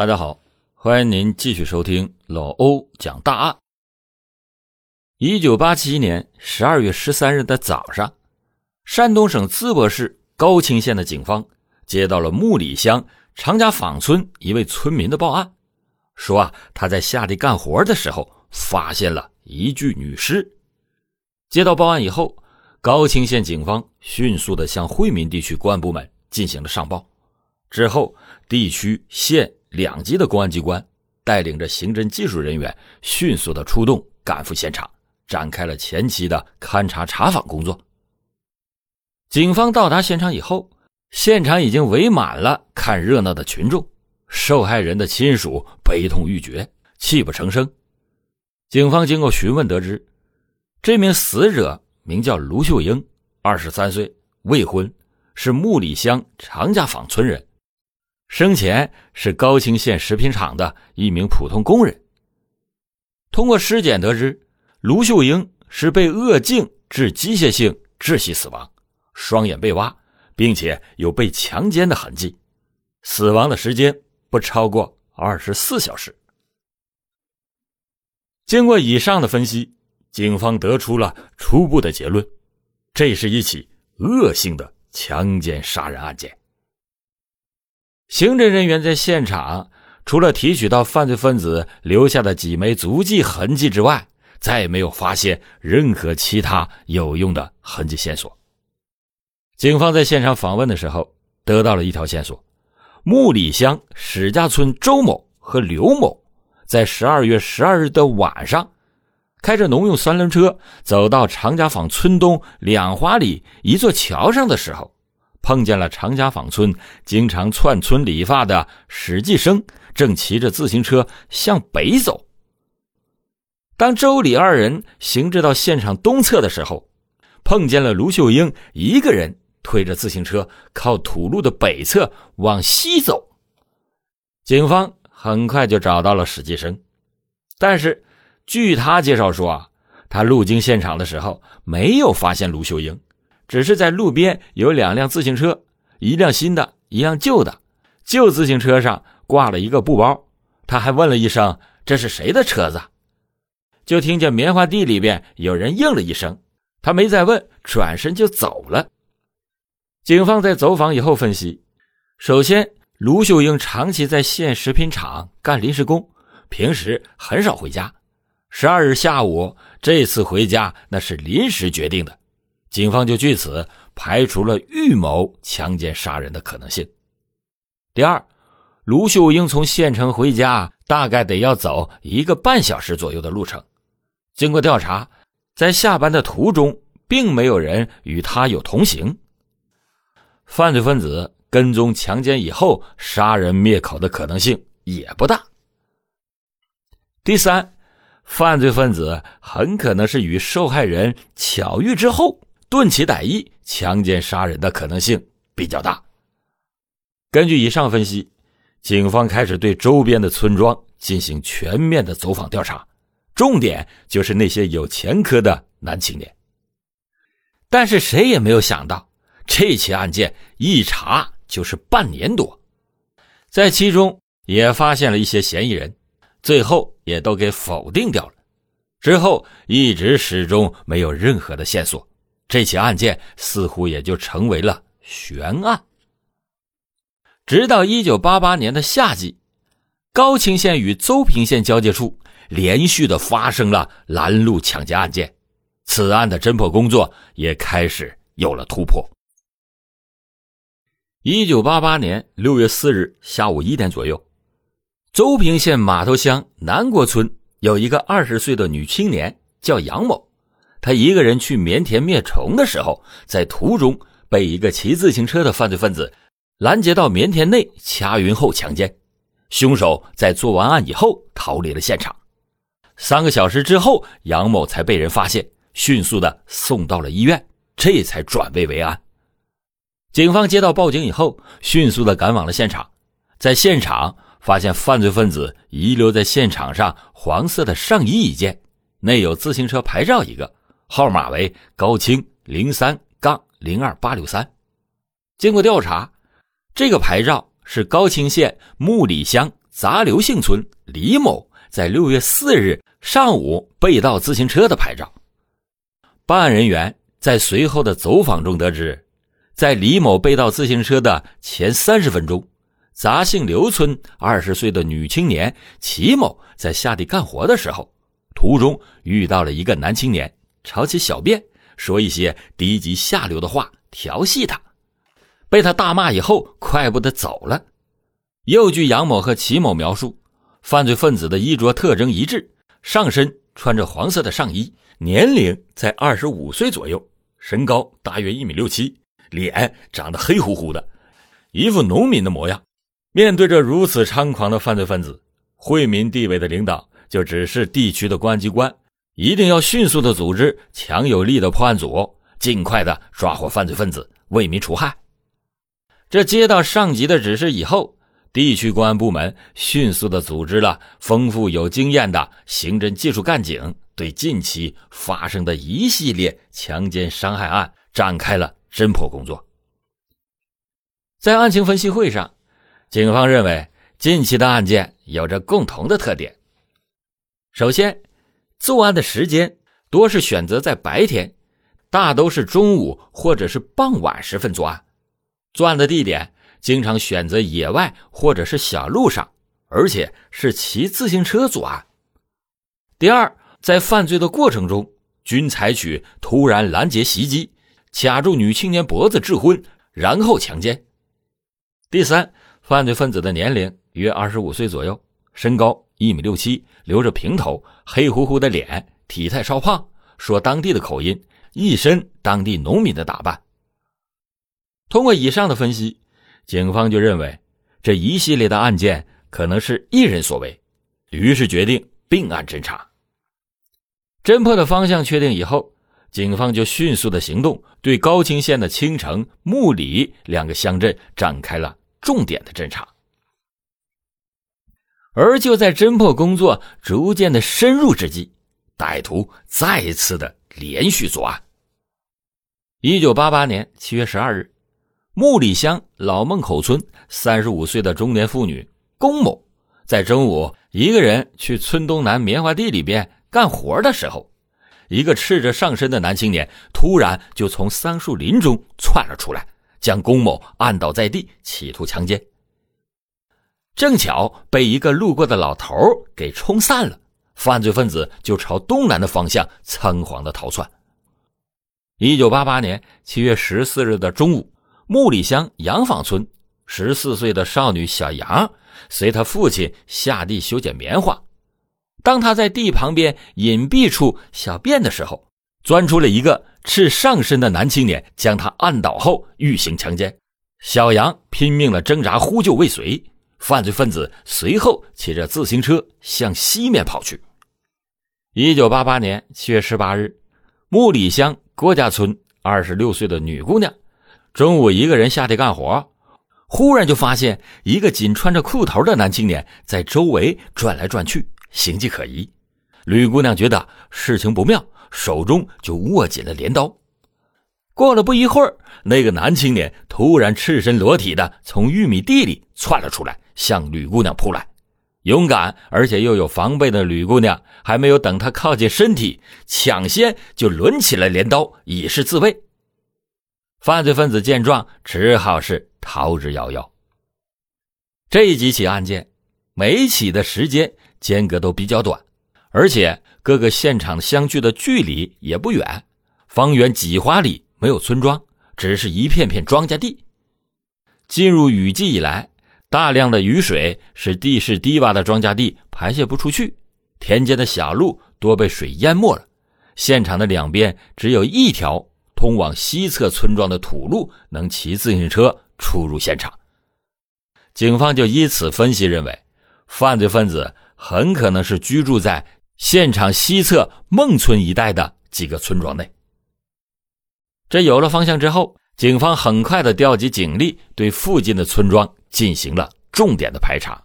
大家好，欢迎您继续收听老欧讲大案。一九八七年十二月十三日的早上，山东省淄博市高清县的警方接到了木里乡常家坊村一位村民的报案，说啊他在下地干活的时候发现了一具女尸。接到报案以后，高清县警方迅速的向惠民地区公安部门进行了上报，之后地区县。两级的公安机关带领着刑侦技术人员迅速的出动，赶赴现场，展开了前期的勘查查访工作。警方到达现场以后，现场已经围满了看热闹的群众，受害人的亲属悲痛欲绝，泣不成声。警方经过询问得知，这名死者名叫卢秀英，二十三岁，未婚，是木里乡常家坊村人。生前是高清县食品厂的一名普通工人。通过尸检得知，卢秀英是被扼颈致机械性窒息死亡，双眼被挖，并且有被强奸的痕迹，死亡的时间不超过二十四小时。经过以上的分析，警方得出了初步的结论：这是一起恶性的强奸杀人案件。刑侦人员在现场，除了提取到犯罪分子留下的几枚足迹痕迹之外，再也没有发现任何其他有用的痕迹线索。警方在现场访问的时候，得到了一条线索：木里乡史家村周某和刘某在十二月十二日的晚上，开着农用三轮车走到常家坊村东两华里一座桥上的时候。碰见了常家坊村经常串村理发的史继生，正骑着自行车向北走。当周李二人行至到现场东侧的时候，碰见了卢秀英一个人推着自行车靠土路的北侧往西走。警方很快就找到了史继生，但是据他介绍说啊，他路经现场的时候没有发现卢秀英。只是在路边有两辆自行车，一辆新的，一辆旧的。旧自行车上挂了一个布包，他还问了一声：“这是谁的车子？”就听见棉花地里边有人应了一声，他没再问，转身就走了。警方在走访以后分析，首先，卢秀英长期在县食品厂干临时工，平时很少回家。十二日下午这次回家，那是临时决定的。警方就据此排除了预谋强奸杀人的可能性。第二，卢秀英从县城回家大概得要走一个半小时左右的路程。经过调查，在下班的途中，并没有人与他有同行。犯罪分子跟踪强奸以后杀人灭口的可能性也不大。第三，犯罪分子很可能是与受害人巧遇之后。顿起歹意，强奸杀人的可能性比较大。根据以上分析，警方开始对周边的村庄进行全面的走访调查，重点就是那些有前科的男青年。但是谁也没有想到，这起案件一查就是半年多，在其中也发现了一些嫌疑人，最后也都给否定掉了。之后一直始终没有任何的线索。这起案件似乎也就成为了悬案。直到一九八八年的夏季，高清县与邹平县交界处连续的发生了拦路抢劫案件，此案的侦破工作也开始有了突破。一九八八年六月四日下午一点左右，邹平县码头乡南国村有一个二十岁的女青年，叫杨某。他一个人去棉田灭虫的时候，在途中被一个骑自行车的犯罪分子拦截到棉田内掐晕后强奸，凶手在做完案以后逃离了现场。三个小时之后，杨某才被人发现，迅速的送到了医院，这才转危为安。警方接到报警以后，迅速的赶往了现场，在现场发现犯罪分子遗留在现场上黄色的上衣一件，内有自行车牌照一个。号码为高清零三杠零二八六三。经过调查，这个牌照是高清县木里乡杂刘姓村李某在六月四日上午被盗自行车的牌照。办案人员在随后的走访中得知，在李某被盗自行车的前三十分钟，杂姓刘村二十岁的女青年齐某在下地干活的时候，途中遇到了一个男青年，吵起小便，说一些低级下流的话调戏他，被他大骂以后，快步的走了。又据杨某和齐某描述，犯罪分子的衣着特征一致，上身穿着黄色的上衣，年龄在二十五岁左右，身高大约一米六七，脸长得黑乎乎的，一副农民的模样。面对着如此猖狂的犯罪分子，惠民地委的领导就指示地区的公安机关，一定要迅速的组织强有力的破案组，尽快的抓获犯罪分子，为民除害。这接到上级的指示以后。地区公安部门迅速的组织了丰富有经验的刑侦技术干警，对近期发生的一系列强奸伤害案展开了侦破工作。在案情分析会上，警方认为近期的案件有着共同的特点：首先，作案的时间多是选择在白天，大都是中午或者是傍晚时分作案，作案的地点。经常选择野外或者是小路上，而且是骑自行车作案。第二，在犯罪的过程中，均采取突然拦截袭击，卡住女青年脖子致昏，然后强奸。第三，犯罪分子的年龄约二十五岁左右，身高一米六七，留着平头，黑乎乎的脸，体态稍胖，说当地的口音，一身当地农民的打扮。通过以上的分析。警方就认为这一系列的案件可能是一人所为，于是决定并案侦查。侦破的方向确定以后，警方就迅速的行动，对高清县的青城、木里两个乡镇展开了重点的侦查。而就在侦破工作逐渐的深入之际，歹徒再次的连续作案。一九八八年七月十二日。木里乡老孟口村三十五岁的中年妇女龚某，在中午一个人去村东南棉花地里边干活的时候，一个赤着上身的男青年突然就从桑树林中窜了出来，将龚某按倒在地，企图强奸。正巧被一个路过的老头给冲散了，犯罪分子就朝东南的方向仓皇的逃窜。一九八八年七月十四日的中午。木里乡杨坊村十四岁的少女小杨，随他父亲下地修剪棉花。当她在地旁边隐蔽处小便的时候，钻出了一个赤上身的男青年，将她按倒后欲行强奸。小杨拼命的挣扎呼救未遂，犯罪分子随后骑着自行车向西面跑去。一九八八年七月十八日，木里乡郭家村二十六岁的女姑娘。中午，一个人下地干活，忽然就发现一个仅穿着裤头的男青年在周围转来转去，形迹可疑。吕姑娘觉得事情不妙，手中就握紧了镰刀。过了不一会儿，那个男青年突然赤身裸体的从玉米地里窜了出来，向吕姑娘扑来。勇敢而且又有防备的吕姑娘，还没有等他靠近身体，抢先就抡起了镰刀，以示自卫。犯罪分子见状，只好是逃之夭夭。这几起案件，每起的时间间隔都比较短，而且各个现场相距的距离也不远，方圆几华里没有村庄，只是一片片庄稼地。进入雨季以来，大量的雨水使地势低洼的庄稼地排泄不出去，田间的小路多被水淹没了，现场的两边只有一条。通往西侧村庄的土路能骑自行车出入现场，警方就依此分析认为，犯罪分子很可能是居住在现场西侧孟村一带的几个村庄内。这有了方向之后，警方很快的调集警力，对附近的村庄进行了重点的排查。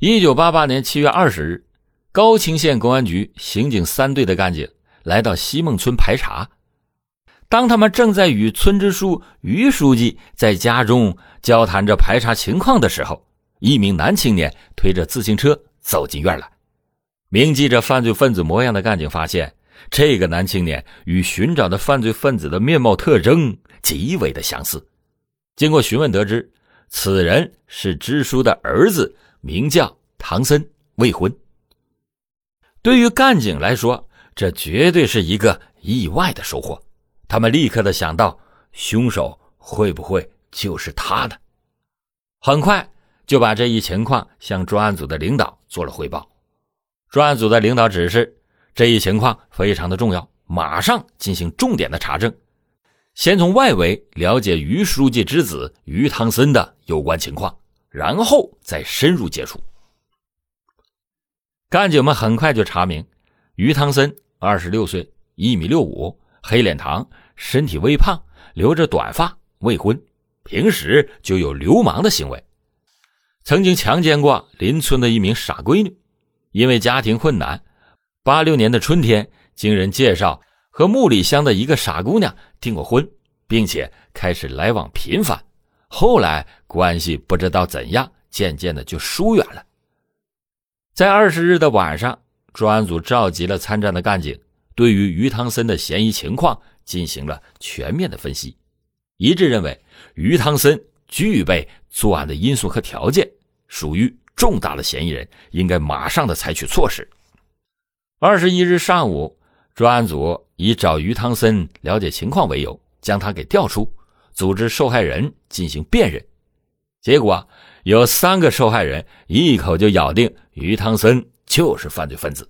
一九八八年七月二十日，高清县公安局刑警三队的干警来到西孟村排查。当他们正在与村支书于书记在家中交谈着排查情况的时候，一名男青年推着自行车走进院来。铭记着犯罪分子模样的干警发现，这个男青年与寻找的犯罪分子的面貌特征极为的相似。经过询问得知，此人是支书的儿子，名叫唐森，未婚。对于干警来说，这绝对是一个意外的收获。他们立刻的想到，凶手会不会就是他呢？很快就把这一情况向专案组的领导做了汇报。专案组的领导指示，这一情况非常的重要，马上进行重点的查证。先从外围了解于书记之子于汤森的有关情况，然后再深入接触。干警们很快就查明，于汤森二十六岁，一米六五，黑脸膛，身体微胖，留着短发，未婚，平时就有流氓的行为，曾经强奸过邻村的一名傻闺女，因为家庭困难，八六年的春天，经人介绍。和木里乡的一个傻姑娘订过婚，并且开始来往频繁，后来关系不知道怎样，渐渐的就疏远了。在二十日的晚上，专案组召集了参战的干警，对于于汤森的嫌疑情况进行了全面的分析，一致认为于汤森具备作案的因素和条件，属于重大的嫌疑人，应该马上的采取措施。二十一日上午。专案组以找于汤森了解情况为由，将他给调出，组织受害人进行辨认。结果有三个受害人一口就咬定于汤森就是犯罪分子。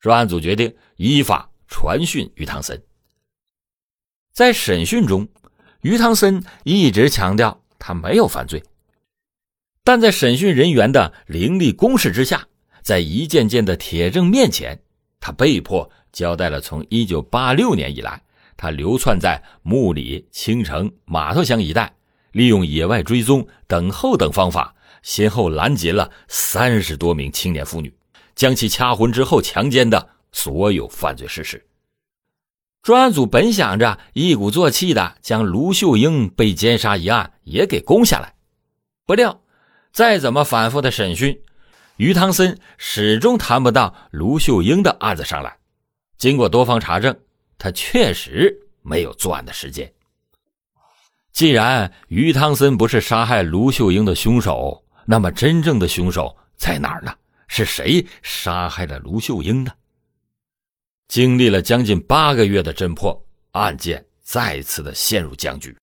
专案组决定依法传讯于汤森。在审讯中，于汤森一直强调他没有犯罪，但在审讯人员的凌厉攻势之下，在一件件的铁证面前，他被迫。交代了从一九八六年以来，他流窜在木里、青城、马头乡一带，利用野外追踪、等候等方法，先后拦截了三十多名青年妇女，将其掐昏之后强奸的所有犯罪事实。专案组本想着一鼓作气的将卢秀英被奸杀一案也给攻下来，不料再怎么反复的审讯，于汤森始终谈不到卢秀英的案子上来。经过多方查证，他确实没有作案的时间。既然于汤森不是杀害卢秀英的凶手，那么真正的凶手在哪儿呢？是谁杀害了卢秀英呢？经历了将近八个月的侦破，案件再次的陷入僵局。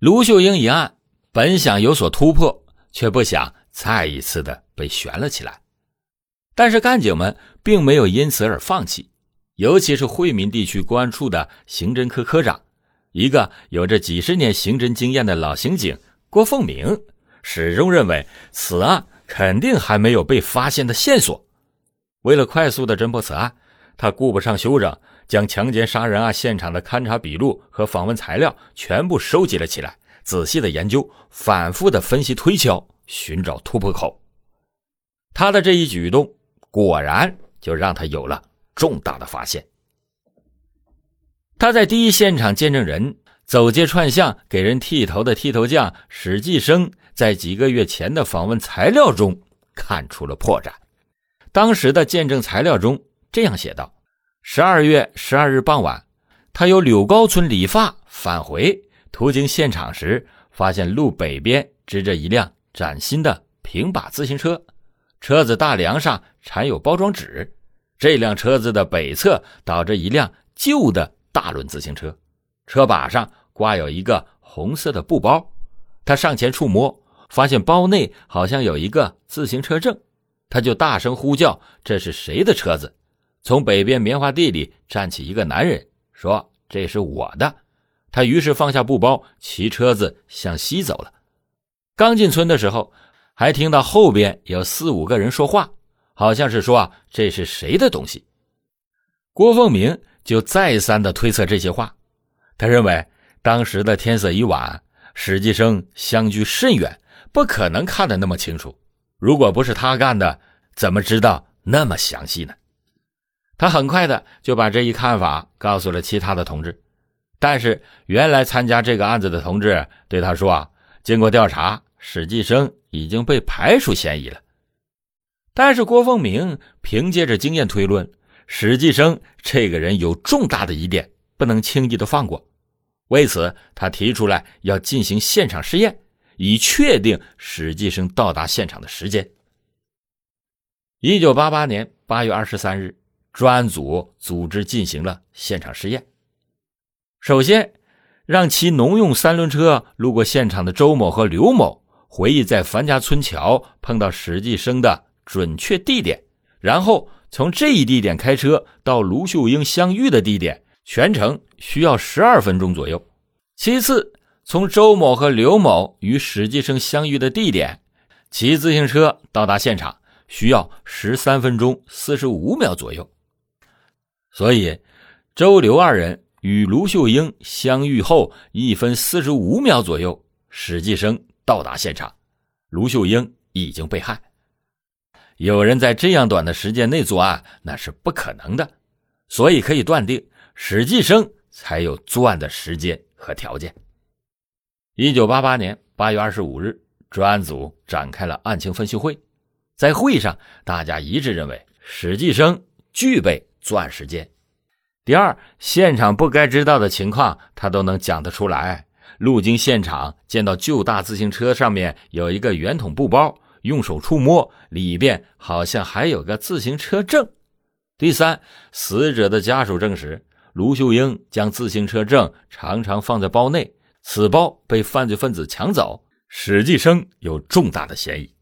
卢秀英一案本想有所突破，却不想再一次的被悬了起来。但是干警们并没有因此而放弃。尤其是惠民地区公安处的刑侦科科长，一个有着几十年刑侦经验的老刑警郭凤鸣，始终认为此案肯定还没有被发现的线索。为了快速的侦破此案，他顾不上休整，将强奸杀人案现场的勘查笔录和访问材料全部收集了起来，仔细的研究，反复的分析推敲，寻找突破口。他的这一举动，果然就让他有了。重大的发现。他在第一现场见证人走街串巷给人剃头的剃头匠史继生，在几个月前的访问材料中看出了破绽。当时的见证材料中这样写道：十二月十二日傍晚，他由柳高村理发返回，途经现场时，发现路北边支着一辆崭新的平把自行车，车子大梁上缠有包装纸。这辆车子的北侧倒着一辆旧的大轮自行车，车把上挂有一个红色的布包。他上前触摸，发现包内好像有一个自行车证，他就大声呼叫：“这是谁的车子？”从北边棉花地里站起一个男人，说：“这是我的。”他于是放下布包，骑车子向西走了。刚进村的时候，还听到后边有四五个人说话。好像是说啊，这是谁的东西？郭凤鸣就再三的推测这些话。他认为当时的天色已晚，史继生相距甚远，不可能看得那么清楚。如果不是他干的，怎么知道那么详细呢？他很快的就把这一看法告诉了其他的同志。但是原来参加这个案子的同志对他说啊，经过调查，史继生已经被排除嫌疑了。但是郭凤鸣凭借着经验推论，史继生这个人有重大的疑点，不能轻易的放过。为此，他提出来要进行现场试验，以确定史继生到达现场的时间。一九八八年八月二十三日，专案组组织进行了现场试验。首先，让骑农用三轮车路过现场的周某和刘某回忆在樊家村桥碰到史继生的。准确地点，然后从这一地点开车到卢秀英相遇的地点，全程需要十二分钟左右。其次，从周某和刘某与史继生相遇的地点，骑自行车到达现场需要十三分钟四十五秒左右。所以，周刘二人与卢秀英相遇后一分四十五秒左右，史继生到达现场，卢秀英已经被害。有人在这样短的时间内作案，那是不可能的，所以可以断定史继生才有作案的时间和条件。一九八八年八月二十五日，专案组展开了案情分析会，在会上，大家一致认为史继生具备作案时间。第二，现场不该知道的情况，他都能讲得出来。路经现场，见到旧大自行车上面有一个圆筒布包。用手触摸里边好像还有个自行车证。第三，死者的家属证实，卢秀英将自行车证常常放在包内，此包被犯罪分子抢走，史继生有重大的嫌疑。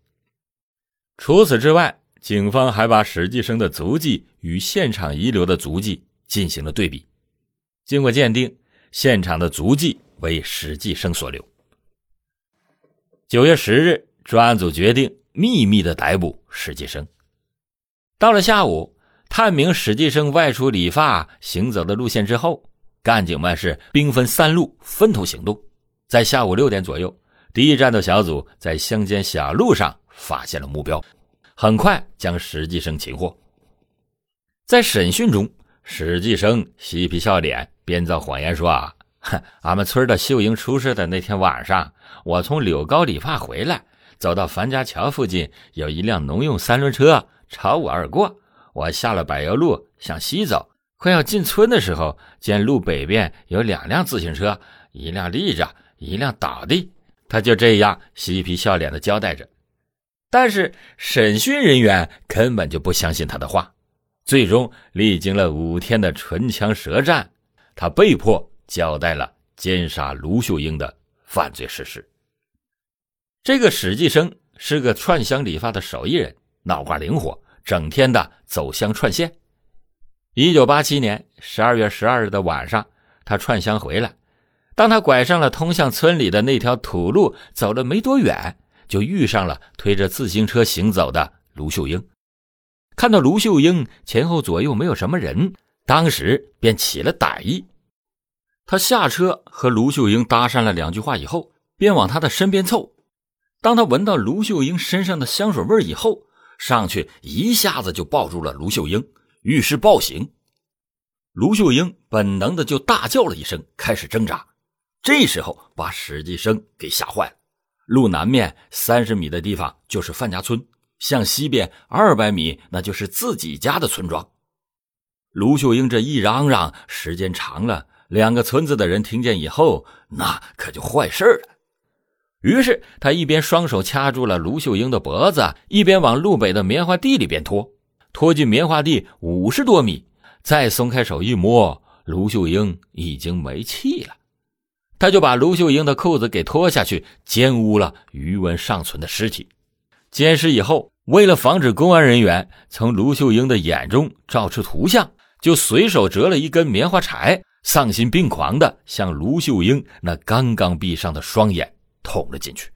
除此之外，警方还把史继生的足迹与现场遗留的足迹进行了对比，经过鉴定，现场的足迹为史继生所留。九月十日。专案组决定秘密的逮捕史继生。到了下午，探明史继生外出理发行走的路线之后，干警们是兵分三路分头行动。在下午六点左右，第一战斗小组在乡间小路上发现了目标，很快将史继生擒获。在审讯中，史继生嬉皮笑脸，编造谎言说：“啊，俺们村的秀英出事的那天晚上，我从柳高理发回来。”走到樊家桥附近，有一辆农用三轮车朝我而过。我下了柏油路向西走，快要进村的时候，见路北边有两辆自行车，一辆立着，一辆倒地。他就这样嬉皮笑脸的交代着。但是审讯人员根本就不相信他的话。最终历经了五天的唇枪舌战，他被迫交代了奸杀卢秀英的犯罪事实。这个史继生是个串香理发的手艺人，脑瓜灵活，整天的走乡串线。一九八七年十二月十二日的晚上，他串香回来，当他拐上了通向村里的那条土路，走了没多远，就遇上了推着自行车行走的卢秀英。看到卢秀英前后左右没有什么人，当时便起了歹意。他下车和卢秀英搭讪了两句话以后，便往他的身边凑。当他闻到卢秀英身上的香水味以后，上去一下子就抱住了卢秀英，欲施暴行。卢秀英本能的就大叫了一声，开始挣扎。这时候把史继生给吓坏了。路南面三十米的地方就是范家村，向西边二百米那就是自己家的村庄。卢秀英这一嚷嚷，时间长了，两个村子的人听见以后，那可就坏事了。于是他一边双手掐住了卢秀英的脖子，一边往路北的棉花地里边拖，拖进棉花地五十多米，再松开手一摸，卢秀英已经没气了。他就把卢秀英的裤子给脱下去，奸污了余温尚存的尸体。奸尸以后，为了防止公安人员从卢秀英的眼中照出图像，就随手折了一根棉花柴，丧心病狂的向卢秀英那刚刚闭上的双眼。捅了进去。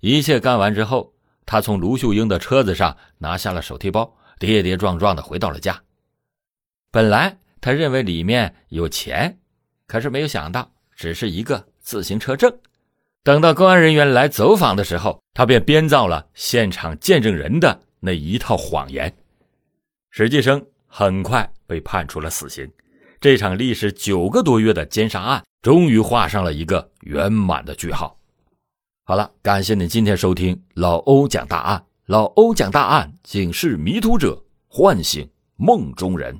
一切干完之后，他从卢秀英的车子上拿下了手提包，跌跌撞撞的回到了家。本来他认为里面有钱，可是没有想到只是一个自行车证。等到公安人员来走访的时候，他便编造了现场见证人的那一套谎言。史继生很快被判处了死刑。这场历时九个多月的奸杀案。终于画上了一个圆满的句号，好了，感谢您今天收听老欧讲大案。老欧讲大案，警示迷途者，唤醒梦中人。